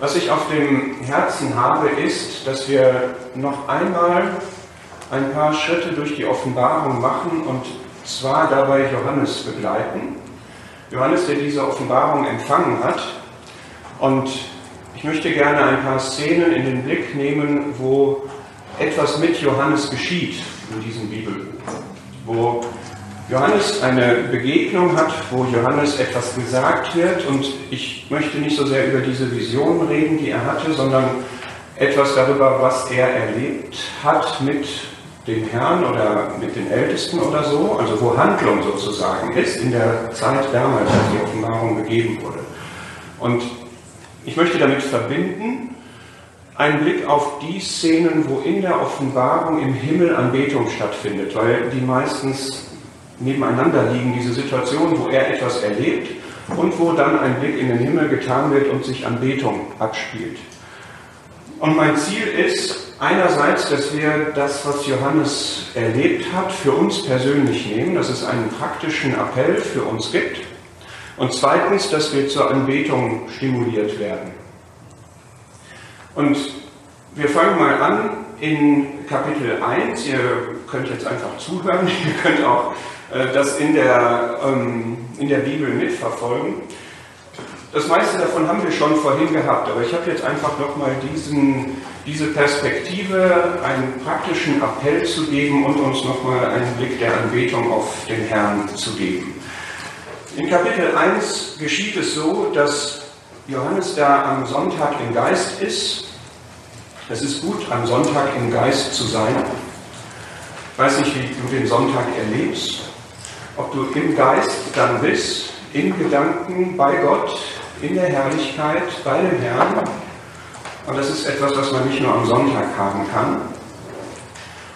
Was ich auf dem Herzen habe, ist, dass wir noch einmal ein paar Schritte durch die Offenbarung machen und zwar dabei Johannes begleiten. Johannes, der diese Offenbarung empfangen hat. Und ich möchte gerne ein paar Szenen in den Blick nehmen, wo etwas mit Johannes geschieht in diesem Bibelbuch. Wo Johannes eine Begegnung hat, wo Johannes etwas gesagt wird und ich möchte nicht so sehr über diese Vision reden, die er hatte, sondern etwas darüber, was er erlebt hat mit dem Herrn oder mit den Ältesten oder so, also wo Handlung sozusagen ist in der Zeit damals, als die Offenbarung gegeben wurde. Und ich möchte damit verbinden, einen Blick auf die Szenen, wo in der Offenbarung im Himmel Anbetung stattfindet, weil die meistens nebeneinander liegen, diese Situation, wo er etwas erlebt und wo dann ein Blick in den Himmel getan wird und sich Anbetung abspielt. Und mein Ziel ist einerseits, dass wir das, was Johannes erlebt hat, für uns persönlich nehmen, dass es einen praktischen Appell für uns gibt. Und zweitens, dass wir zur Anbetung stimuliert werden. Und wir fangen mal an in Kapitel 1. Ihr könnt jetzt einfach zuhören, ihr könnt auch das in der, ähm, in der Bibel mitverfolgen. Das meiste davon haben wir schon vorhin gehabt, aber ich habe jetzt einfach nochmal diese Perspektive, einen praktischen Appell zu geben und uns nochmal einen Blick der Anbetung auf den Herrn zu geben. In Kapitel 1 geschieht es so, dass Johannes da am Sonntag im Geist ist. Es ist gut, am Sonntag im Geist zu sein. Ich weiß nicht, wie du den Sonntag erlebst ob du im Geist dann bist, in Gedanken bei Gott, in der Herrlichkeit, bei dem Herrn. Und das ist etwas, was man nicht nur am Sonntag haben kann.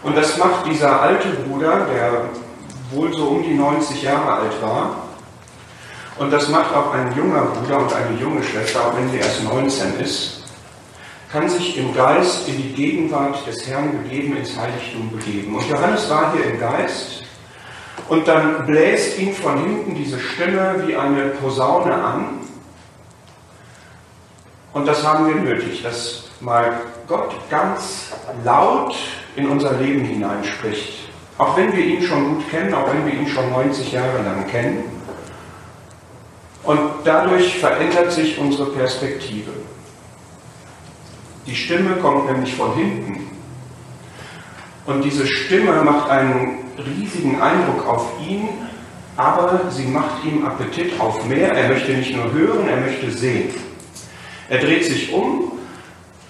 Und das macht dieser alte Bruder, der wohl so um die 90 Jahre alt war, und das macht auch ein junger Bruder und eine junge Schwester, auch wenn sie erst 19 ist, kann sich im Geist in die Gegenwart des Herrn begeben, ins Heiligtum begeben. Und Johannes war hier im Geist und dann bläst ihn von hinten diese Stimme wie eine Posaune an. Und das haben wir nötig, dass mal Gott ganz laut in unser Leben hineinspricht. Auch wenn wir ihn schon gut kennen, auch wenn wir ihn schon 90 Jahre lang kennen. Und dadurch verändert sich unsere Perspektive. Die Stimme kommt nämlich von hinten. Und diese Stimme macht einen riesigen Eindruck auf ihn, aber sie macht ihm Appetit auf mehr. Er möchte nicht nur hören, er möchte sehen. Er dreht sich um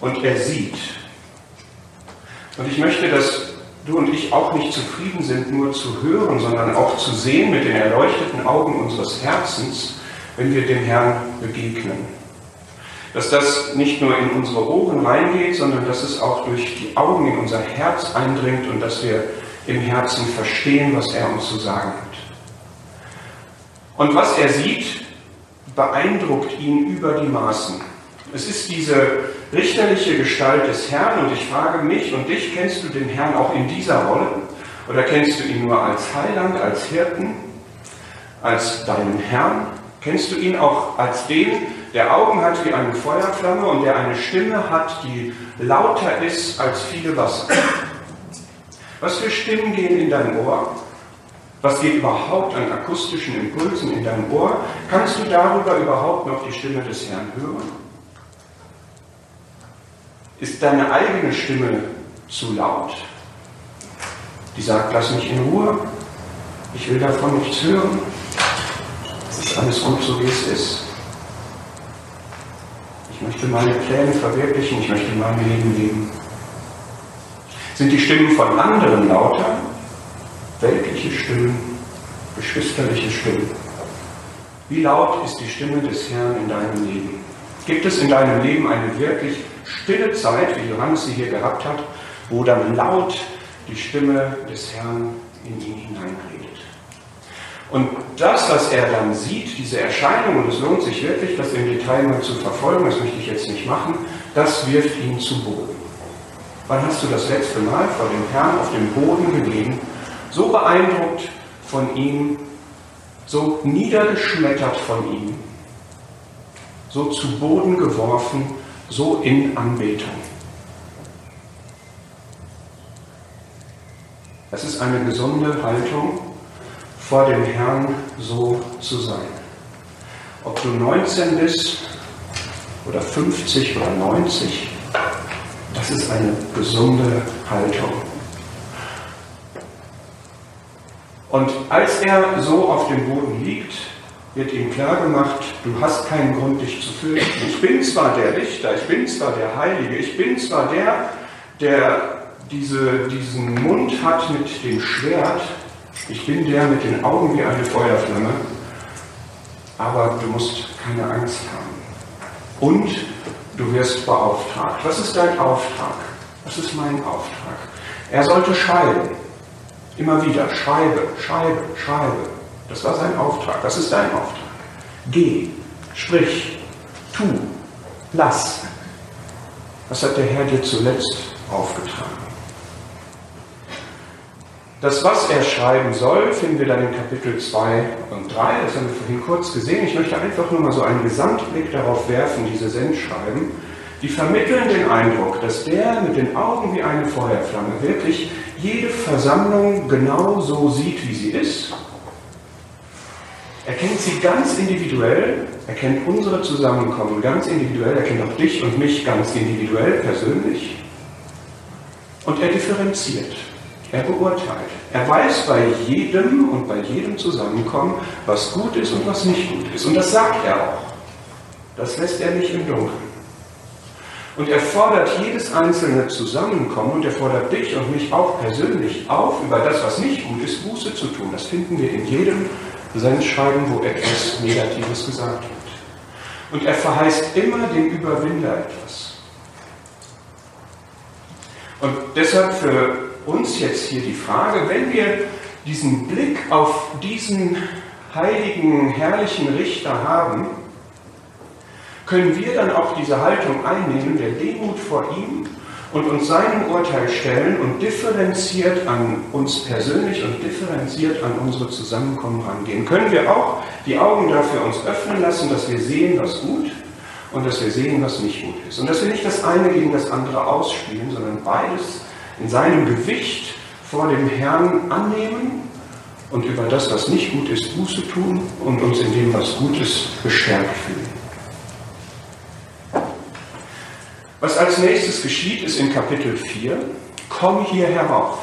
und er sieht. Und ich möchte, dass du und ich auch nicht zufrieden sind, nur zu hören, sondern auch zu sehen mit den erleuchteten Augen unseres Herzens, wenn wir dem Herrn begegnen. Dass das nicht nur in unsere Ohren reingeht, sondern dass es auch durch die Augen in unser Herz eindringt und dass wir im Herzen verstehen, was er uns zu sagen hat. Und was er sieht, beeindruckt ihn über die Maßen. Es ist diese richterliche Gestalt des Herrn und ich frage mich und dich, kennst du den Herrn auch in dieser Rolle? Oder kennst du ihn nur als Heiland, als Hirten, als deinen Herrn? Kennst du ihn auch als den, der Augen hat wie eine Feuerflamme und der eine Stimme hat, die lauter ist als viele Wasser? Was für Stimmen gehen in dein Ohr? Was geht überhaupt an akustischen Impulsen in dein Ohr? Kannst du darüber überhaupt noch die Stimme des Herrn hören? Ist deine eigene Stimme zu laut? Die sagt, lass mich in Ruhe, ich will davon nichts hören, es ist alles gut so, wie es ist. Ich möchte meine Pläne verwirklichen, ich möchte mein Leben leben. Sind die Stimmen von anderen lauter? Weltliche Stimmen, geschwisterliche Stimmen. Wie laut ist die Stimme des Herrn in deinem Leben? Gibt es in deinem Leben eine wirklich stille Zeit, wie Johannes sie hier gehabt hat, wo dann laut die Stimme des Herrn in ihn hineinredet? Und das, was er dann sieht, diese Erscheinung, und es lohnt sich wirklich, das im Detail mal zu verfolgen, das möchte ich jetzt nicht machen, das wirft ihn zu Boden. Wann hast du das letzte Mal vor dem Herrn auf dem Boden gelegen, so beeindruckt von ihm, so niedergeschmettert von ihm, so zu Boden geworfen, so in Anbetung. Es ist eine gesunde Haltung, vor dem Herrn so zu sein. Ob du 19 bist oder 50 oder 90, das ist eine gesunde Haltung. Und als er so auf dem Boden liegt, wird ihm klar gemacht, du hast keinen Grund, dich zu fürchten. Ich bin zwar der Richter, ich bin zwar der Heilige, ich bin zwar der, der diese, diesen Mund hat mit dem Schwert, ich bin der mit den Augen wie eine Feuerflamme, aber du musst keine Angst haben. Und du wirst beauftragt. Was ist dein Auftrag? Was ist mein Auftrag? Er sollte schreiben. Immer wieder. Schreibe, schreibe, schreibe. Das war sein Auftrag. Das ist dein Auftrag. Geh, sprich, tu, lass. Was hat der Herr dir zuletzt aufgetragen? Das, was er schreiben soll, finden wir dann in Kapitel 2 und 3. Das haben wir vorhin kurz gesehen. Ich möchte einfach nur mal so einen Gesamtblick darauf werfen, diese Sendschreiben. Die vermitteln den Eindruck, dass der mit den Augen wie eine Feuerflamme wirklich jede Versammlung genau so sieht, wie sie ist. Er kennt sie ganz individuell, er kennt unsere Zusammenkommen ganz individuell, er kennt auch dich und mich ganz individuell, persönlich. Und er differenziert. Er beurteilt. Er weiß bei jedem und bei jedem Zusammenkommen, was gut ist und was nicht gut ist. Und das sagt er auch. Das lässt er nicht im Dunkeln. Und er fordert jedes einzelne Zusammenkommen und er fordert dich und mich auch persönlich auf, über das, was nicht gut ist, Buße zu tun. Das finden wir in jedem Sendschreiben, wo etwas Negatives gesagt wird. Und er verheißt immer dem Überwinder etwas. Und deshalb für uns jetzt hier die Frage, wenn wir diesen Blick auf diesen heiligen, herrlichen Richter haben, können wir dann auch diese Haltung einnehmen, der Demut vor ihm und uns seinem Urteil stellen und differenziert an uns persönlich und differenziert an unsere Zusammenkommen rangehen. Können wir auch die Augen dafür uns öffnen lassen, dass wir sehen, was gut und dass wir sehen, was nicht gut ist. Und dass wir nicht das eine gegen das andere ausspielen, sondern beides in seinem Gewicht vor dem Herrn annehmen und über das, was nicht gut ist, Buße tun und uns in dem, was gut ist, bestärkt fühlen. Was als nächstes geschieht, ist in Kapitel 4, komm hier herauf.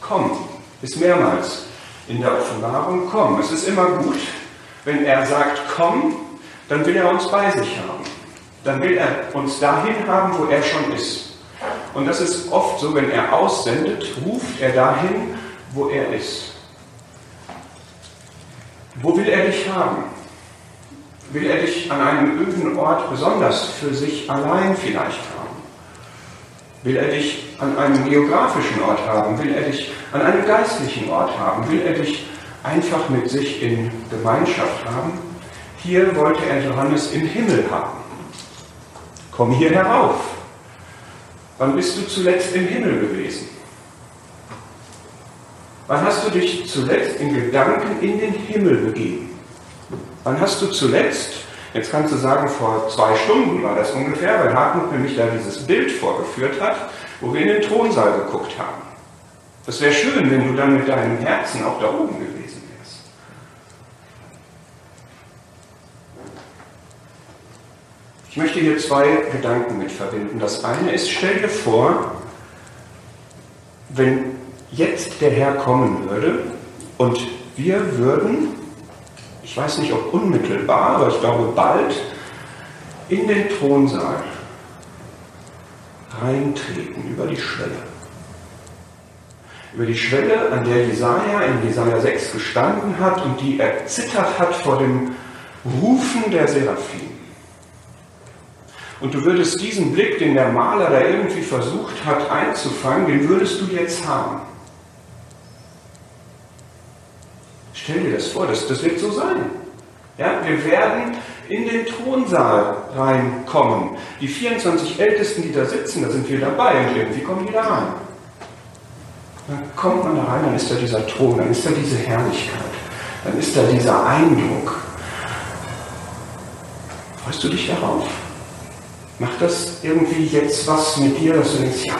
Komm, ist mehrmals in der Offenbarung, komm. Es ist immer gut, wenn er sagt, komm, dann will er uns bei sich haben. Dann will er uns dahin haben, wo er schon ist. Und das ist oft so, wenn er aussendet, ruft er dahin, wo er ist. Wo will er dich haben? Will er dich an einem öden Ort besonders für sich allein vielleicht haben? Will er dich an einem geografischen Ort haben? Will er dich an einem geistlichen Ort haben? Will er dich einfach mit sich in Gemeinschaft haben? Hier wollte er Johannes im Himmel haben. Komm hier herauf. Wann bist du zuletzt im Himmel gewesen? Wann hast du dich zuletzt in Gedanken in den Himmel begeben? Wann hast du zuletzt, jetzt kannst du sagen, vor zwei Stunden war das ungefähr, weil Hartmut nämlich da dieses Bild vorgeführt hat, wo wir in den Thronsaal geguckt haben. Das wäre schön, wenn du dann mit deinem Herzen auch da oben gewesen wärst. Ich möchte hier zwei Gedanken mit verbinden. Das eine ist, stell dir vor, wenn jetzt der Herr kommen würde und wir würden, ich weiß nicht ob unmittelbar, aber ich glaube bald, in den Thronsaal reintreten über die Schwelle. Über die Schwelle, an der Jesaja in Jesaja 6 gestanden hat und die erzittert hat vor dem Rufen der Seraphim. Und du würdest diesen Blick, den der Maler da irgendwie versucht hat einzufangen, den würdest du jetzt haben. Stell dir das vor, das, das wird so sein. Ja, wir werden in den Thronsaal reinkommen. Die 24 Ältesten, die da sitzen, da sind wir dabei und irgendwie kommen die da rein. Dann kommt man da rein, dann ist da dieser Thron, dann ist da diese Herrlichkeit, dann ist da dieser Eindruck. Freust du dich darauf? Macht das irgendwie jetzt was mit dir, dass du denkst, ja,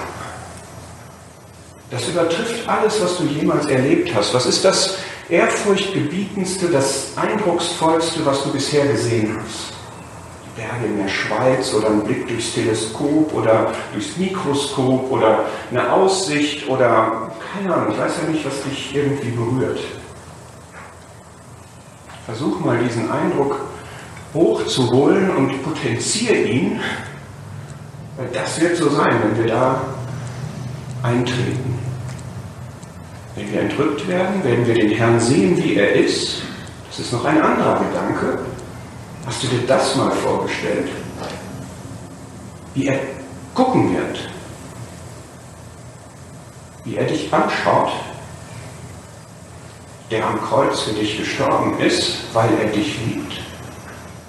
das übertrifft alles, was du jemals erlebt hast. Was ist das ehrfurchtgebietendste, das eindrucksvollste, was du bisher gesehen hast? Die Berge in der Schweiz oder ein Blick durchs Teleskop oder durchs Mikroskop oder eine Aussicht oder keine Ahnung, ich weiß ja nicht, was dich irgendwie berührt. Versuch mal diesen Eindruck hochzuholen und potenziere ihn, das wird so sein, wenn wir da eintreten. Wenn wir entrückt werden, werden wir den Herrn sehen, wie er ist. Das ist noch ein anderer Gedanke. Hast du dir das mal vorgestellt? Wie er gucken wird. Wie er dich anschaut, der am Kreuz für dich gestorben ist, weil er dich liebt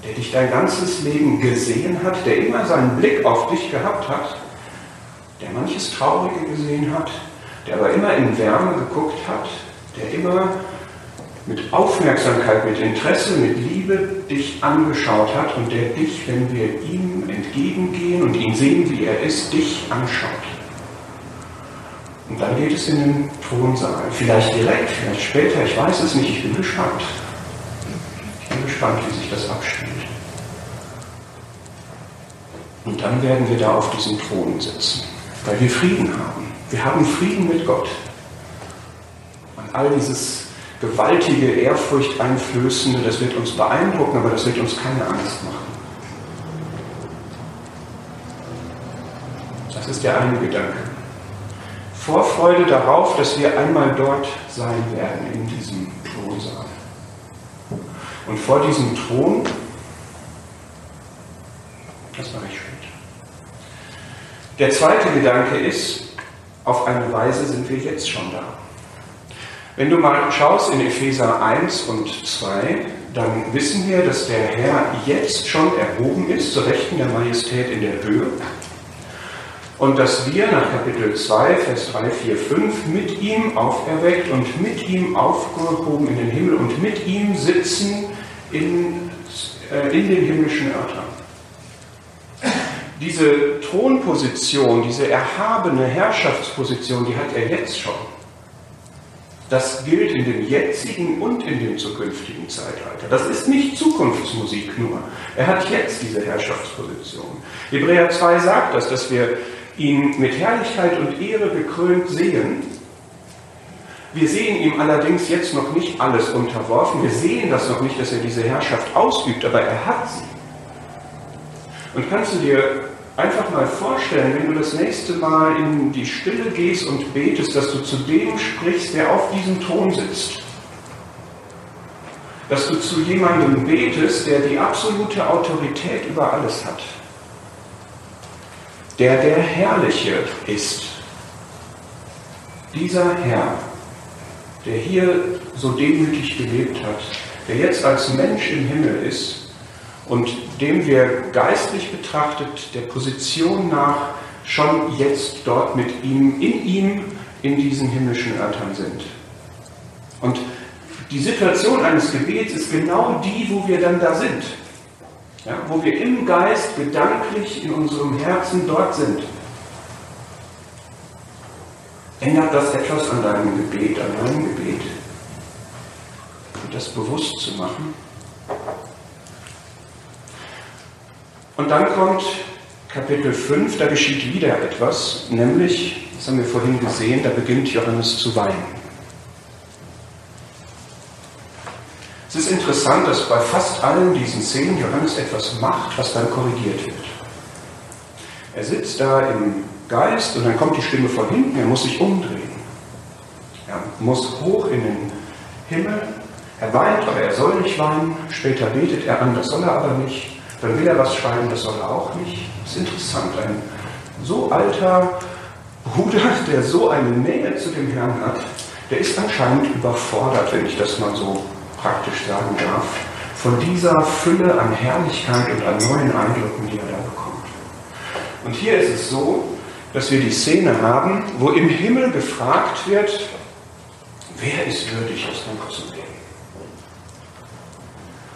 der dich dein ganzes Leben gesehen hat, der immer seinen Blick auf dich gehabt hat, der manches Traurige gesehen hat, der aber immer in Wärme geguckt hat, der immer mit Aufmerksamkeit, mit Interesse, mit Liebe dich angeschaut hat und der dich, wenn wir ihm entgegengehen und ihn sehen, wie er ist, dich anschaut. Und dann geht es in den Thronsaal. Vielleicht direkt, vielleicht später, ich weiß es nicht, ich bin gespannt. Gespannt, wie sich das abspielt. Und dann werden wir da auf diesem Thron sitzen, weil wir Frieden haben. Wir haben Frieden mit Gott. Und all dieses gewaltige, Ehrfurcht-Einflößende, das wird uns beeindrucken, aber das wird uns keine Angst machen. Das ist der eine Gedanke. Vorfreude darauf, dass wir einmal dort sein werden, in diesem Thronsaal. Und vor diesem Thron, das mache ich später. Der zweite Gedanke ist, auf eine Weise sind wir jetzt schon da. Wenn du mal schaust in Epheser 1 und 2, dann wissen wir, dass der Herr jetzt schon erhoben ist, zur Rechten der Majestät in der Höhe. Und dass wir nach Kapitel 2, Vers 3, 4, 5 mit ihm auferweckt und mit ihm aufgehoben in den Himmel und mit ihm sitzen in, äh, in den himmlischen Örtern diese Thronposition, diese erhabene Herrschaftsposition, die hat er jetzt schon. Das gilt in dem jetzigen und in dem zukünftigen Zeitalter. Das ist nicht Zukunftsmusik nur. Er hat jetzt diese Herrschaftsposition. Hebräer 2 sagt das, dass wir ihn mit Herrlichkeit und Ehre gekrönt sehen. Wir sehen ihm allerdings jetzt noch nicht alles unterworfen. Wir sehen das noch nicht, dass er diese Herrschaft ausübt, aber er hat sie. Und kannst du dir einfach mal vorstellen, wenn du das nächste Mal in die Stille gehst und betest, dass du zu dem sprichst, der auf diesem Thron sitzt. Dass du zu jemandem betest, der die absolute Autorität über alles hat. Der der Herrliche ist. Dieser Herr, der hier so demütig gelebt hat, der jetzt als Mensch im Himmel ist, und dem wir geistlich betrachtet der Position nach schon jetzt dort mit ihm, in ihm, in diesen himmlischen Örtern sind. Und die Situation eines Gebets ist genau die, wo wir dann da sind. Ja, wo wir im Geist gedanklich in unserem Herzen dort sind. Ändert das etwas an deinem Gebet, an meinem Gebet? Und das bewusst zu machen? Und dann kommt Kapitel 5, da geschieht wieder etwas, nämlich, das haben wir vorhin gesehen, da beginnt Johannes zu weinen. Es ist interessant, dass bei fast allen diesen Szenen Johannes etwas macht, was dann korrigiert wird. Er sitzt da im Geist und dann kommt die Stimme von hinten, er muss sich umdrehen. Er muss hoch in den Himmel. Er weint, aber er soll nicht weinen. Später betet er an, das soll er aber nicht. Dann will er was schreiben, das soll er auch nicht. Das ist interessant. Ein so alter Bruder, der so eine Nähe zu dem Herrn hat, der ist anscheinend überfordert, wenn ich das mal so praktisch sagen darf, von dieser Fülle an Herrlichkeit und an neuen Eindrücken, die er da bekommt. Und hier ist es so, dass wir die Szene haben, wo im Himmel gefragt wird, wer ist würdig, aus dem zu gehen?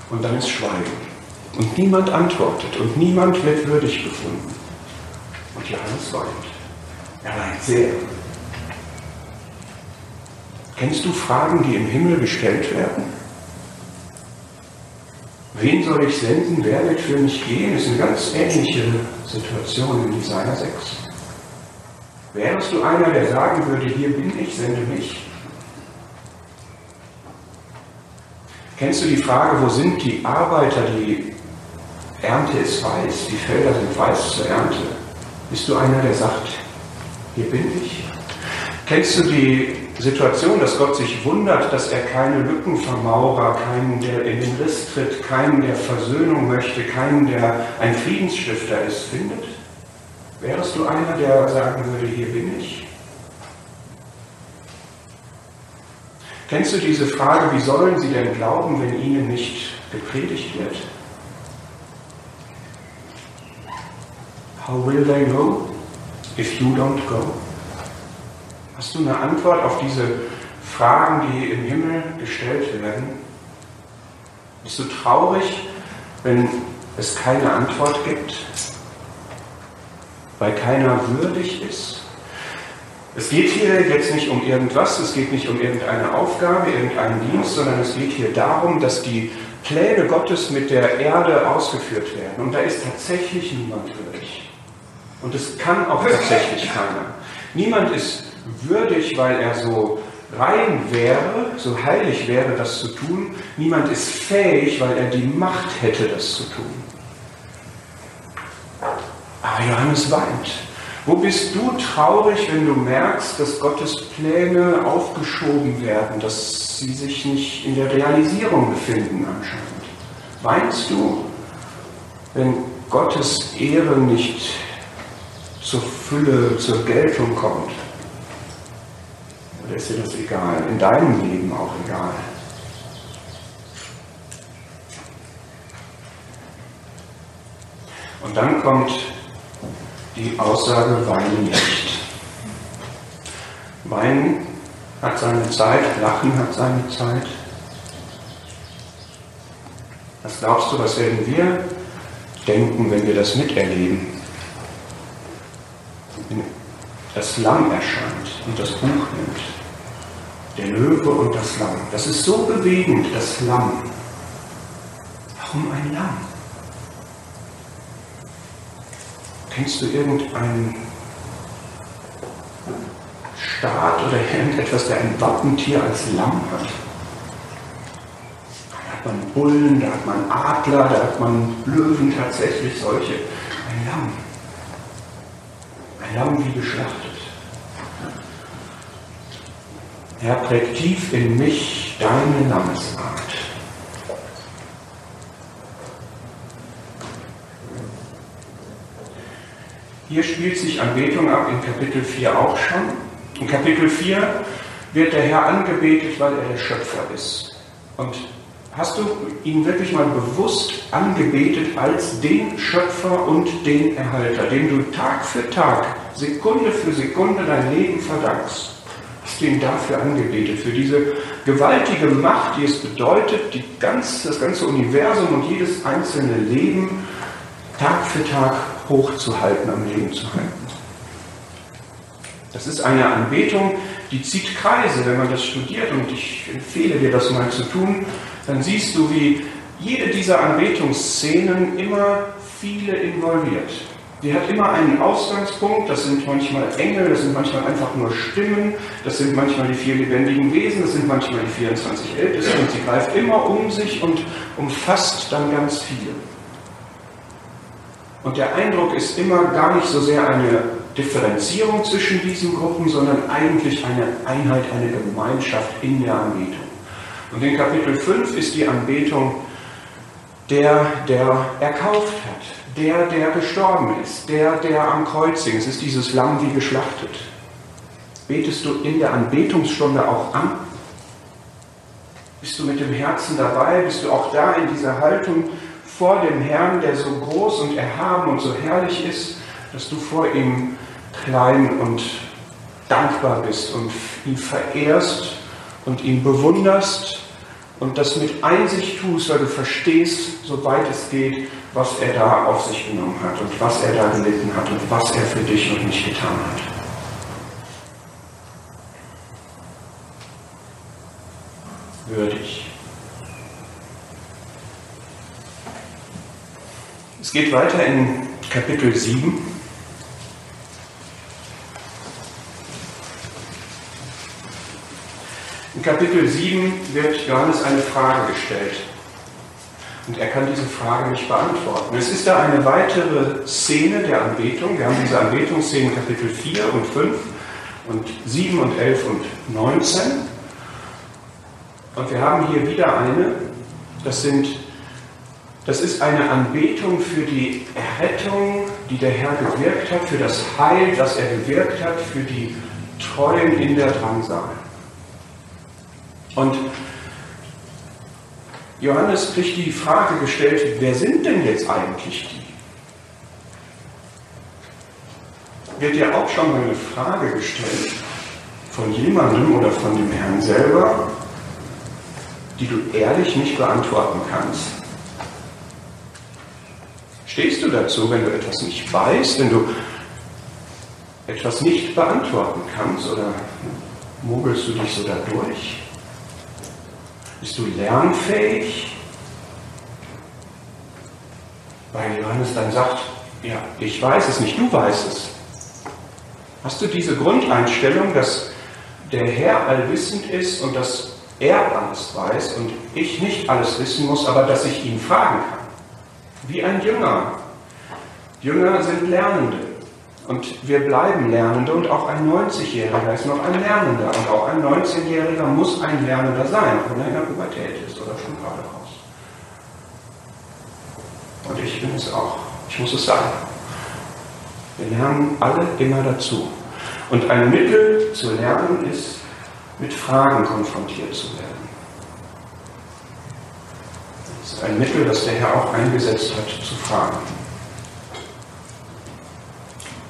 Und dann ist Schweigen. Und niemand antwortet und niemand wird würdig gefunden. Und Johannes weint. Er weint sehr. Kennst du Fragen, die im Himmel gestellt werden? Wen soll ich senden? Wer wird für mich gehen? Das ist eine ganz ähnliche Situation in Jesaja 6. Wärst du einer, der sagen würde, hier bin ich, sende mich? Kennst du die Frage, wo sind die Arbeiter, die Ernte ist weiß, die Felder sind weiß zur Ernte? Bist du einer, der sagt, hier bin ich? Kennst du die Situation, dass Gott sich wundert, dass er keine Lückenvermaurer, keinen, der in den Riss tritt, keinen, der Versöhnung möchte, keinen, der ein Friedensstifter ist, findet? Wärst du einer, der sagen würde, hier bin ich? Kennst du diese Frage, wie sollen sie denn glauben, wenn ihnen nicht gepredigt wird? How will they know if you don't go? Hast du eine Antwort auf diese Fragen, die im Himmel gestellt werden? Bist du traurig, wenn es keine Antwort gibt? Weil keiner würdig ist? Es geht hier jetzt nicht um irgendwas, es geht nicht um irgendeine Aufgabe, irgendeinen Dienst, sondern es geht hier darum, dass die Pläne Gottes mit der Erde ausgeführt werden. Und da ist tatsächlich niemand würdig. Und es kann auch tatsächlich keiner. Niemand ist würdig, weil er so rein wäre, so heilig wäre, das zu tun. Niemand ist fähig, weil er die Macht hätte, das zu tun. Aber Johannes weint. Wo bist du traurig, wenn du merkst, dass Gottes Pläne aufgeschoben werden, dass sie sich nicht in der Realisierung befinden anscheinend? Weinst du, wenn Gottes Ehre nicht zur Fülle, zur Geltung kommt? Oder ist dir das egal? In deinem Leben auch egal? Und dann kommt die Aussage, weine nicht. Weinen hat seine Zeit, Lachen hat seine Zeit. Was glaubst du, was werden wir denken, wenn wir das miterleben? Wenn das Lamm erscheint und das Buch nimmt. Der Löwe und das Lamm. Das ist so bewegend, das Lamm. Warum ein Lamm? Kennst du irgendeinen Staat oder irgendetwas, der ein Wappentier als Lamm hat? Da hat man Bullen, da hat man Adler, da hat man Löwen tatsächlich solche. Ein Lamm. Ein Lamm wie geschlachtet. Herr, präg tief in mich deine Lammesart. Hier spielt sich Anbetung ab in Kapitel 4 auch schon. In Kapitel 4 wird der Herr angebetet, weil er der Schöpfer ist. Und hast du ihn wirklich mal bewusst angebetet als den Schöpfer und den Erhalter, dem du Tag für Tag, Sekunde für Sekunde dein Leben verdankst? hast du ihn dafür angebetet, für diese gewaltige Macht, die es bedeutet, die ganz, das ganze Universum und jedes einzelne Leben Tag für Tag hochzuhalten, am Leben zu halten. Das ist eine Anbetung, die zieht Kreise, wenn man das studiert, und ich empfehle dir das mal zu tun, dann siehst du, wie jede dieser Anbetungsszenen immer viele involviert. Die hat immer einen Ausgangspunkt, das sind manchmal Engel, das sind manchmal einfach nur Stimmen, das sind manchmal die vier lebendigen Wesen, das sind manchmal die 24 Ältesten und sie greift immer um sich und umfasst dann ganz viele. Und der Eindruck ist immer gar nicht so sehr eine Differenzierung zwischen diesen Gruppen, sondern eigentlich eine Einheit, eine Gemeinschaft in der Anbetung. Und in Kapitel 5 ist die Anbetung der, der erkauft hat, der, der gestorben ist, der, der am Kreuz hing. Es ist dieses Lamm wie geschlachtet. Betest du in der Anbetungsstunde auch an? Bist du mit dem Herzen dabei? Bist du auch da in dieser Haltung vor dem Herrn, der so groß und erhaben und so herrlich ist, dass du vor ihm klein und dankbar bist und ihn verehrst und ihn bewunderst und das mit Einsicht tust, weil du verstehst, soweit es geht, was er da auf sich genommen hat und was er da gelitten hat und was er für dich und mich getan hat. Würdig. Es geht weiter in Kapitel 7. In Kapitel 7 wird Johannes eine Frage gestellt. Und er kann diese Frage nicht beantworten. Es ist da eine weitere Szene der Anbetung. Wir haben diese Anbetungsszenen Kapitel 4 und 5 und 7 und 11 und 19. Und wir haben hier wieder eine, das, sind, das ist eine Anbetung für die Errettung, die der Herr gewirkt hat, für das Heil, das er gewirkt hat, für die Treuen in der Drangsal. Und Johannes kriegt die Frage gestellt, wer sind denn jetzt eigentlich die? Wird ja auch schon mal eine Frage gestellt von jemandem oder von dem Herrn selber, die du ehrlich nicht beantworten kannst. Du dazu, wenn du etwas nicht weißt, wenn du etwas nicht beantworten kannst oder mogelst du dich so dadurch? Bist du lernfähig? Weil Johannes dann sagt, ja, ich weiß es nicht, du weißt es. Hast du diese Grundeinstellung, dass der Herr allwissend ist und dass er alles weiß und ich nicht alles wissen muss, aber dass ich ihn fragen kann? Wie ein Jünger. Jünger sind Lernende. Und wir bleiben Lernende und auch ein 90-Jähriger ist noch ein Lernender. Und auch ein 19-Jähriger muss ein Lernender sein, wenn er in der Pubertät ist oder schon gerade raus. Und ich bin es auch. Ich muss es sagen. Wir lernen alle immer dazu. Und ein Mittel zu lernen ist, mit Fragen konfrontiert zu werden. Das ist ein Mittel, das der Herr auch eingesetzt hat, zu fragen.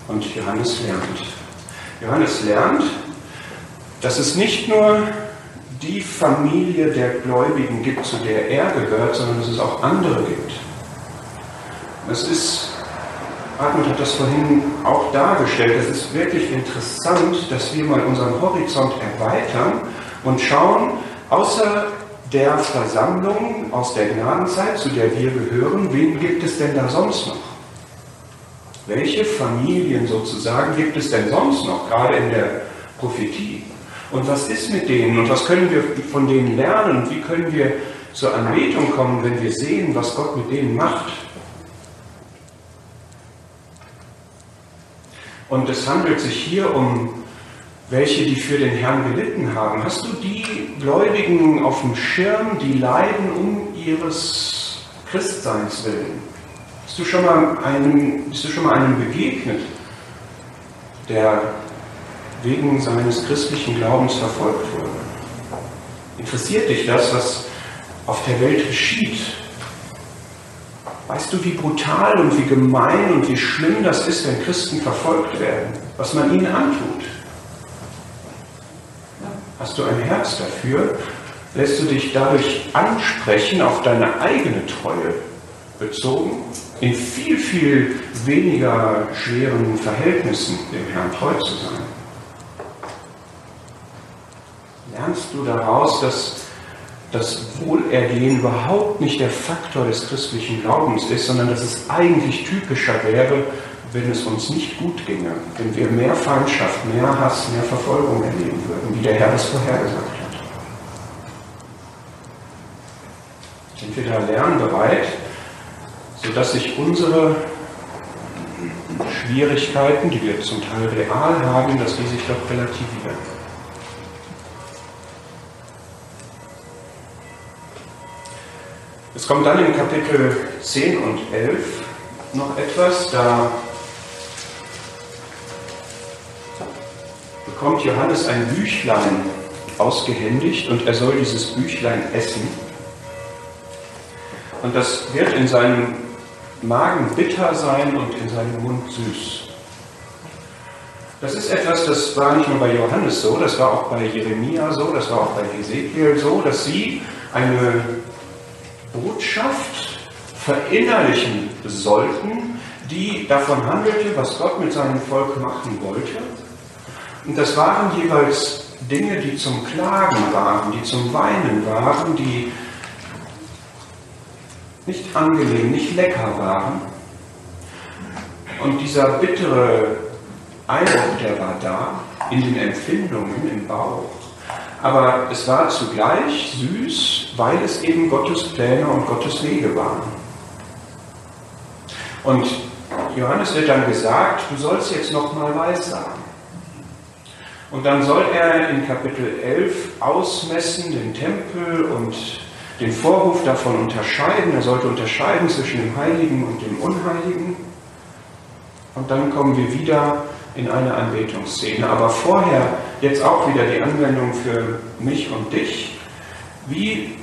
Und Johannes lernt. Johannes lernt, dass es nicht nur die Familie der Gläubigen gibt, zu der er gehört, sondern dass es auch andere gibt. Es ist, Hartmut hat das vorhin auch dargestellt, es ist wirklich interessant, dass wir mal unseren Horizont erweitern und schauen, außer der Versammlung aus der Gnadenzeit, zu der wir gehören, wen gibt es denn da sonst noch? Welche Familien sozusagen gibt es denn sonst noch, gerade in der Prophetie? Und was ist mit denen und was können wir von denen lernen und wie können wir zur Anbetung kommen, wenn wir sehen, was Gott mit denen macht? Und es handelt sich hier um welche, die für den Herrn gelitten haben. Hast du die Gläubigen auf dem Schirm, die leiden um ihres Christseins willen? Bist du schon mal einem, bist du schon mal einem begegnet, der wegen seines christlichen Glaubens verfolgt wurde? Interessiert dich das, was auf der Welt geschieht? Weißt du, wie brutal und wie gemein und wie schlimm das ist, wenn Christen verfolgt werden, was man ihnen antut? Hast du ein Herz dafür? Lässt du dich dadurch ansprechen auf deine eigene Treue bezogen? in viel, viel weniger schweren Verhältnissen dem Herrn treu zu sein. Lernst du daraus, dass das Wohlergehen überhaupt nicht der Faktor des christlichen Glaubens ist, sondern dass es eigentlich typischer wäre, wenn es uns nicht gut ginge, wenn wir mehr Feindschaft, mehr Hass, mehr Verfolgung erleben würden, wie der Herr es vorhergesagt hat. Sind wir da lernbereit, sodass sich unsere Schwierigkeiten, die wir zum Teil real haben, dass die sich doch relativieren. Es kommt dann in Kapitel 10 und 11 noch etwas, da bekommt Johannes ein Büchlein ausgehändigt und er soll dieses Büchlein essen. Und das wird in seinem Magen bitter sein und in seinem Mund süß. Das ist etwas, das war nicht nur bei Johannes so, das war auch bei Jeremia so, das war auch bei Ezekiel so, dass sie eine Botschaft verinnerlichen sollten, die davon handelte, was Gott mit seinem Volk machen wollte. Und das waren jeweils Dinge, die zum Klagen waren, die zum Weinen waren, die nicht angenehm, nicht lecker waren. Und dieser bittere Eindruck, der war da, in den Empfindungen im Bauch. Aber es war zugleich süß, weil es eben Gottes Pläne und Gottes Wege waren. Und Johannes wird dann gesagt, du sollst jetzt nochmal weissagen. Und dann soll er in Kapitel 11 ausmessen den Tempel und den Vorhof davon unterscheiden. Er sollte unterscheiden zwischen dem Heiligen und dem Unheiligen. Und dann kommen wir wieder in eine Anbetungsszene. Aber vorher jetzt auch wieder die Anwendung für mich und dich. Wie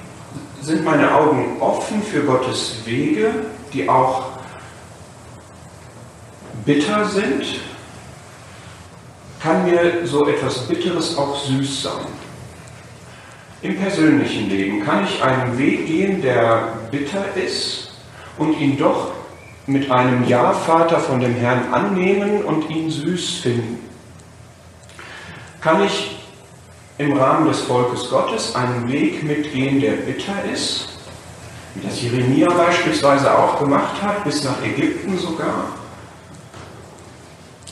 sind meine Augen offen für Gottes Wege, die auch bitter sind? Kann mir so etwas Bitteres auch süß sein? Im persönlichen Leben kann ich einen Weg gehen, der bitter ist und ihn doch mit einem Ja, Vater, von dem Herrn annehmen und ihn süß finden? Kann ich im Rahmen des Volkes Gottes einen Weg mitgehen, der bitter ist, wie das Jeremia beispielsweise auch gemacht hat, bis nach Ägypten sogar,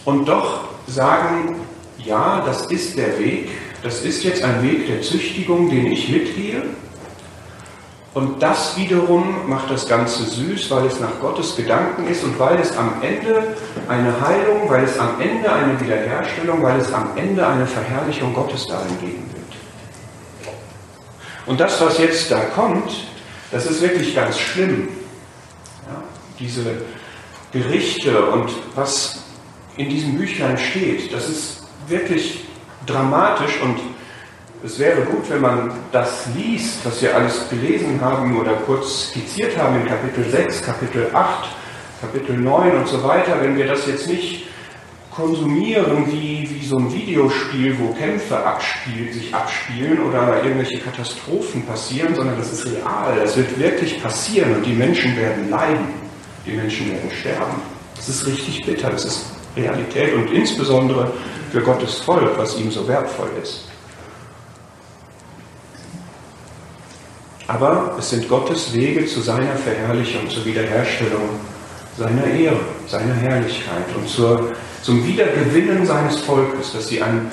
und doch sagen, ja, das ist der Weg, das ist jetzt ein Weg der Züchtigung, den ich mitgehe. Und das wiederum macht das Ganze süß, weil es nach Gottes Gedanken ist und weil es am Ende eine Heilung, weil es am Ende eine Wiederherstellung, weil es am Ende eine Verherrlichung Gottes darin geben wird. Und das, was jetzt da kommt, das ist wirklich ganz schlimm. Ja, diese Gerichte und was in diesem Büchlein steht, das ist wirklich dramatisch und es wäre gut, wenn man das liest, was wir alles gelesen haben oder kurz skizziert haben in Kapitel 6, Kapitel 8, Kapitel 9 und so weiter, wenn wir das jetzt nicht konsumieren wie, wie so ein Videospiel, wo Kämpfe abspiel, sich abspielen oder irgendwelche Katastrophen passieren, sondern das ist real, das wird wirklich passieren und die Menschen werden leiden, die Menschen werden sterben. Das ist richtig bitter, das ist Realität und insbesondere für Gottes Volk, was ihm so wertvoll ist. Aber es sind Gottes Wege zu seiner Verherrlichung, zur Wiederherstellung seiner Ehre, seiner Herrlichkeit und zur, zum Wiedergewinnen seines Volkes, dass sie ein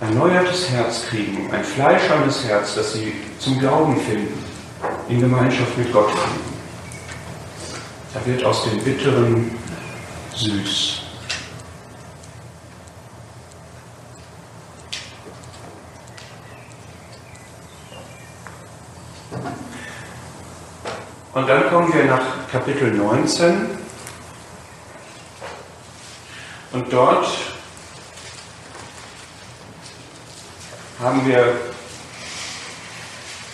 erneuertes Herz kriegen, ein fleischernes Herz, das sie zum Glauben finden, in Gemeinschaft mit Gott finden. Da wird aus dem Bitteren süß. Und dann kommen wir nach Kapitel 19 und dort haben wir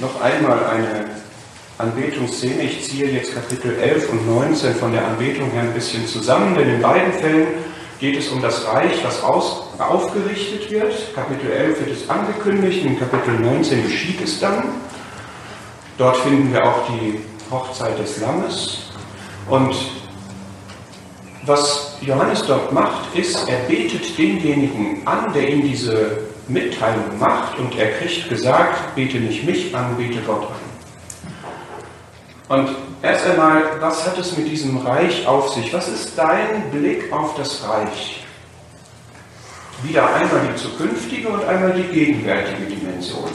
noch einmal eine Anbetungsszene. Ich ziehe jetzt Kapitel 11 und 19 von der Anbetung her ein bisschen zusammen, denn in beiden Fällen geht es um das Reich, was aus, aufgerichtet wird. Kapitel 11 wird es angekündigt, in Kapitel 19 geschieht es dann. Dort finden wir auch die Hochzeit des Lammes. Und was Johannes dort macht, ist, er betet denjenigen an, der ihm diese Mitteilung macht und er kriegt gesagt, bete nicht mich an, bete Gott an. Und erst einmal, was hat es mit diesem Reich auf sich? Was ist dein Blick auf das Reich? Wieder einmal die zukünftige und einmal die gegenwärtige Dimension.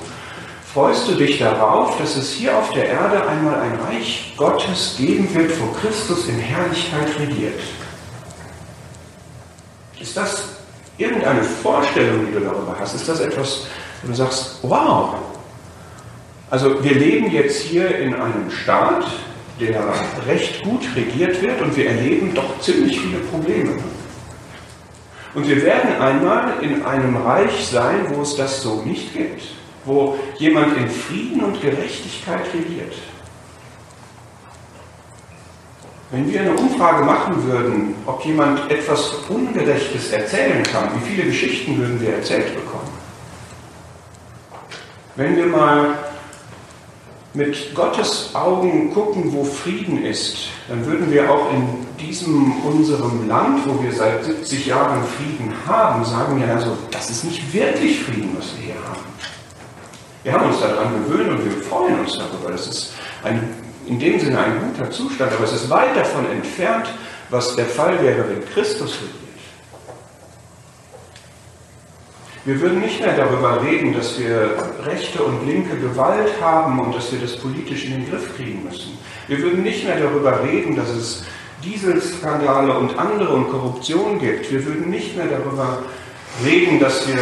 Freust du dich darauf, dass es hier auf der Erde einmal ein Reich Gottes geben wird, wo Christus in Herrlichkeit regiert? Ist das irgendeine Vorstellung, die du darüber hast? Ist das etwas, wo du sagst, wow? Also wir leben jetzt hier in einem Staat, der recht gut regiert wird und wir erleben doch ziemlich viele Probleme. Und wir werden einmal in einem Reich sein, wo es das so nicht gibt wo jemand in Frieden und Gerechtigkeit regiert. Wenn wir eine Umfrage machen würden, ob jemand etwas Ungerechtes erzählen kann, wie viele Geschichten würden wir erzählt bekommen? Wenn wir mal mit Gottes Augen gucken, wo Frieden ist, dann würden wir auch in diesem unserem Land, wo wir seit 70 Jahren Frieden haben, sagen ja also, das ist nicht wirklich Frieden, was wir hier haben. Wir haben uns daran gewöhnt und wir freuen uns darüber. Das ist ein, in dem Sinne ein guter Zustand, aber es ist weit davon entfernt, was der Fall wäre, wenn Christus regiert. Wir würden nicht mehr darüber reden, dass wir rechte und linke Gewalt haben und dass wir das politisch in den Griff kriegen müssen. Wir würden nicht mehr darüber reden, dass es Dieselskandale und andere und Korruption gibt. Wir würden nicht mehr darüber reden, dass wir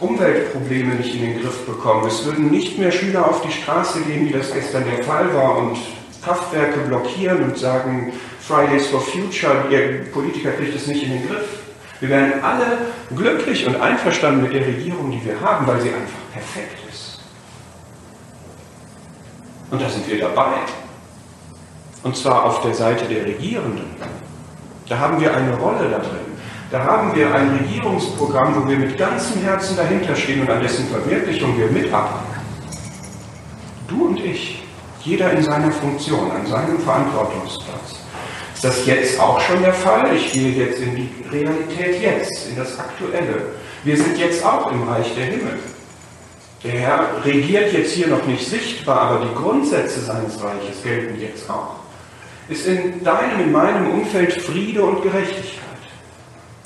Umweltprobleme nicht in den Griff bekommen. Es würden nicht mehr Schüler auf die Straße gehen, wie das gestern der Fall war, und Kraftwerke blockieren und sagen, Fridays for Future, ihr Politiker kriegt es nicht in den Griff. Wir wären alle glücklich und einverstanden mit der Regierung, die wir haben, weil sie einfach perfekt ist. Und da sind wir dabei. Und zwar auf der Seite der Regierenden. Da haben wir eine Rolle da drin. Da haben wir ein Regierungsprogramm, wo wir mit ganzem Herzen dahinter stehen und an dessen Verwirklichung wir mitarbeiten. Du und ich, jeder in seiner Funktion, an seinem Verantwortungsplatz. Ist das jetzt auch schon der Fall? Ich gehe jetzt in die Realität jetzt, in das Aktuelle. Wir sind jetzt auch im Reich der Himmel. Der Herr regiert jetzt hier noch nicht sichtbar, aber die Grundsätze seines Reiches gelten jetzt auch. Ist in deinem, in meinem Umfeld Friede und Gerechtigkeit?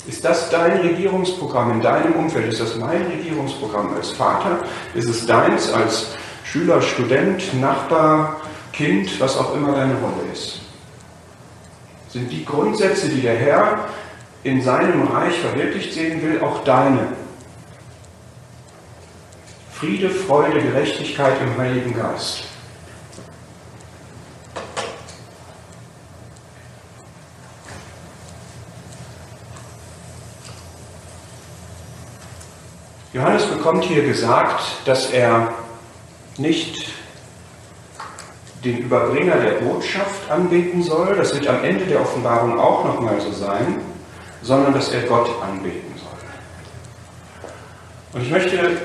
Ist das dein Regierungsprogramm in deinem Umfeld? Ist das mein Regierungsprogramm als Vater? Ist es deins als Schüler, Student, Nachbar, Kind, was auch immer deine Rolle ist? sind die Grundsätze, die der Herr in seinem Reich verwirklicht sehen will, auch deine. Friede, Freude, Gerechtigkeit im Heiligen Geist. Johannes bekommt hier gesagt, dass er nicht den Überbringer der Botschaft anbeten soll, das wird am Ende der Offenbarung auch nochmal so sein, sondern dass er Gott anbeten soll. Und ich möchte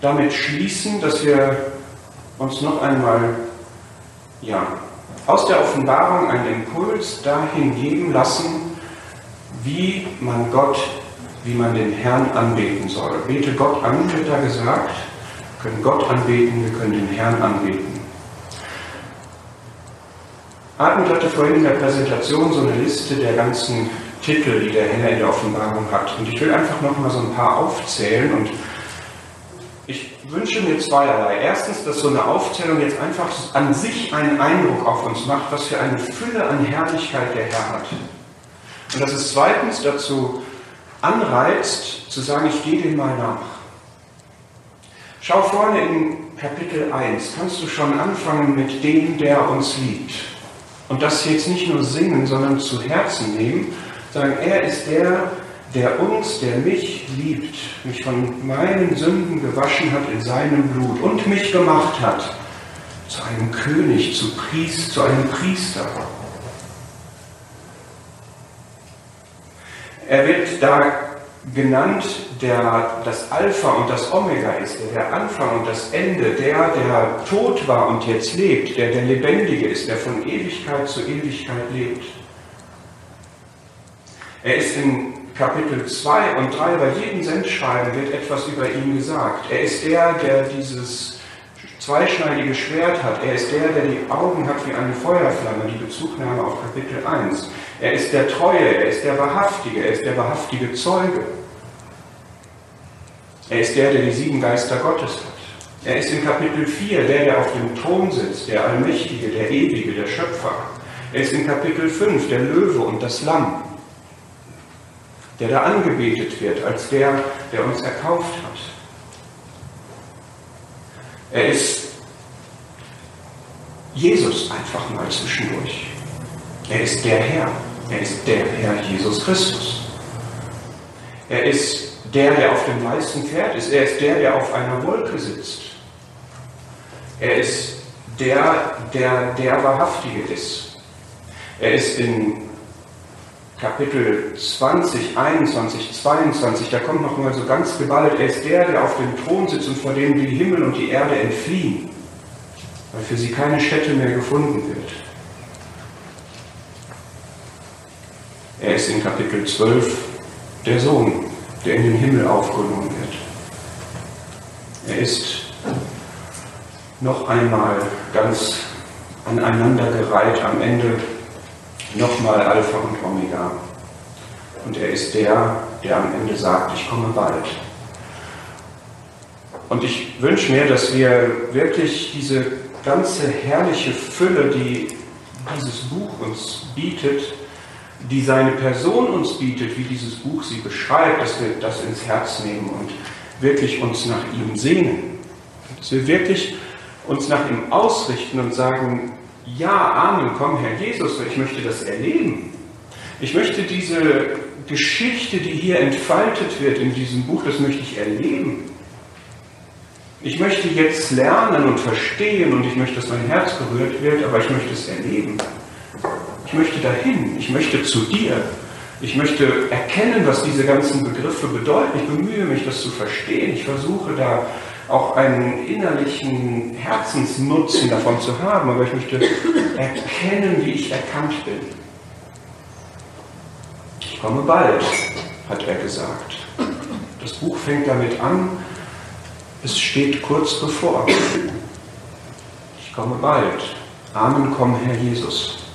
damit schließen, dass wir uns noch einmal ja, aus der Offenbarung einen Impuls dahin geben lassen, wie man Gott, wie man den Herrn anbeten soll. Bete Gott an, wird da gesagt. Wir können Gott anbeten, wir können den Herrn anbeten. Hartmut hatte vorhin in der Präsentation so eine Liste der ganzen Titel, die der Herr in der Offenbarung hat. Und ich will einfach noch mal so ein paar aufzählen und ich wünsche mir zweierlei. Erstens, dass so eine Aufzählung jetzt einfach an sich einen Eindruck auf uns macht, was für eine Fülle an Herrlichkeit der Herr hat. Und dass es zweitens dazu anreizt, zu sagen, ich gehe dem mal nach. Schau vorne in Kapitel 1, kannst du schon anfangen mit dem, der uns liebt. Und das jetzt nicht nur singen, sondern zu Herzen nehmen, sagen, er ist der, der uns, der mich liebt, mich von meinen Sünden gewaschen hat in seinem Blut und mich gemacht hat zu einem König, zu, Priest, zu einem Priester. Er wird da genannt, der das Alpha und das Omega ist, der der Anfang und das Ende, der, der tot war und jetzt lebt, der der Lebendige ist, der von Ewigkeit zu Ewigkeit lebt. Er ist in Kapitel 2 und 3 bei jedem Sendschreiben wird etwas über ihn gesagt. Er ist der, der dieses zweischneidige Schwert hat. Er ist der, der die Augen hat wie eine Feuerflamme, die Bezugnahme auf Kapitel 1. Er ist der Treue, er ist der Wahrhaftige, er ist der wahrhaftige Zeuge. Er ist der, der die sieben Geister Gottes hat. Er ist in Kapitel 4 der, der auf dem Thron sitzt, der Allmächtige, der Ewige, der Schöpfer. Er ist in Kapitel 5 der Löwe und das Lamm, der da angebetet wird als der, der uns erkauft hat. Er ist Jesus einfach mal zwischendurch. Er ist der Herr. Er ist der Herr Jesus Christus. Er ist der, der auf dem weißen Pferd ist. Er ist der, der auf einer Wolke sitzt. Er ist der, der der Wahrhaftige ist. Er ist in Kapitel 20, 21, 22, da kommt noch mal so ganz geballt, er ist der, der auf dem Thron sitzt und vor dem die Himmel und die Erde entfliehen. weil für sie keine Stätte mehr gefunden wird. Er ist in Kapitel 12 der Sohn, der in den Himmel aufgenommen wird. Er ist noch einmal ganz aneinandergereiht am Ende nochmal Alpha und Omega. Und er ist der, der am Ende sagt, ich komme bald. Und ich wünsche mir, dass wir wirklich diese ganze herrliche Fülle, die dieses Buch uns bietet, die seine Person uns bietet, wie dieses Buch sie beschreibt, dass wir das ins Herz nehmen und wirklich uns nach ihm sehnen. Dass wir wirklich uns nach ihm ausrichten und sagen, ja, Amen, komm, Herr Jesus, ich möchte das erleben. Ich möchte diese Geschichte, die hier entfaltet wird in diesem Buch, das möchte ich erleben. Ich möchte jetzt lernen und verstehen und ich möchte, dass mein Herz berührt wird, aber ich möchte es erleben. Ich möchte dahin, ich möchte zu dir. Ich möchte erkennen, was diese ganzen Begriffe bedeuten. Ich bemühe mich, das zu verstehen. Ich versuche da auch einen innerlichen Herzensnutzen davon zu haben, aber ich möchte erkennen, wie ich erkannt bin. Ich komme bald, hat er gesagt. Das Buch fängt damit an, es steht kurz bevor. Ich komme bald. Amen, komm, Herr Jesus.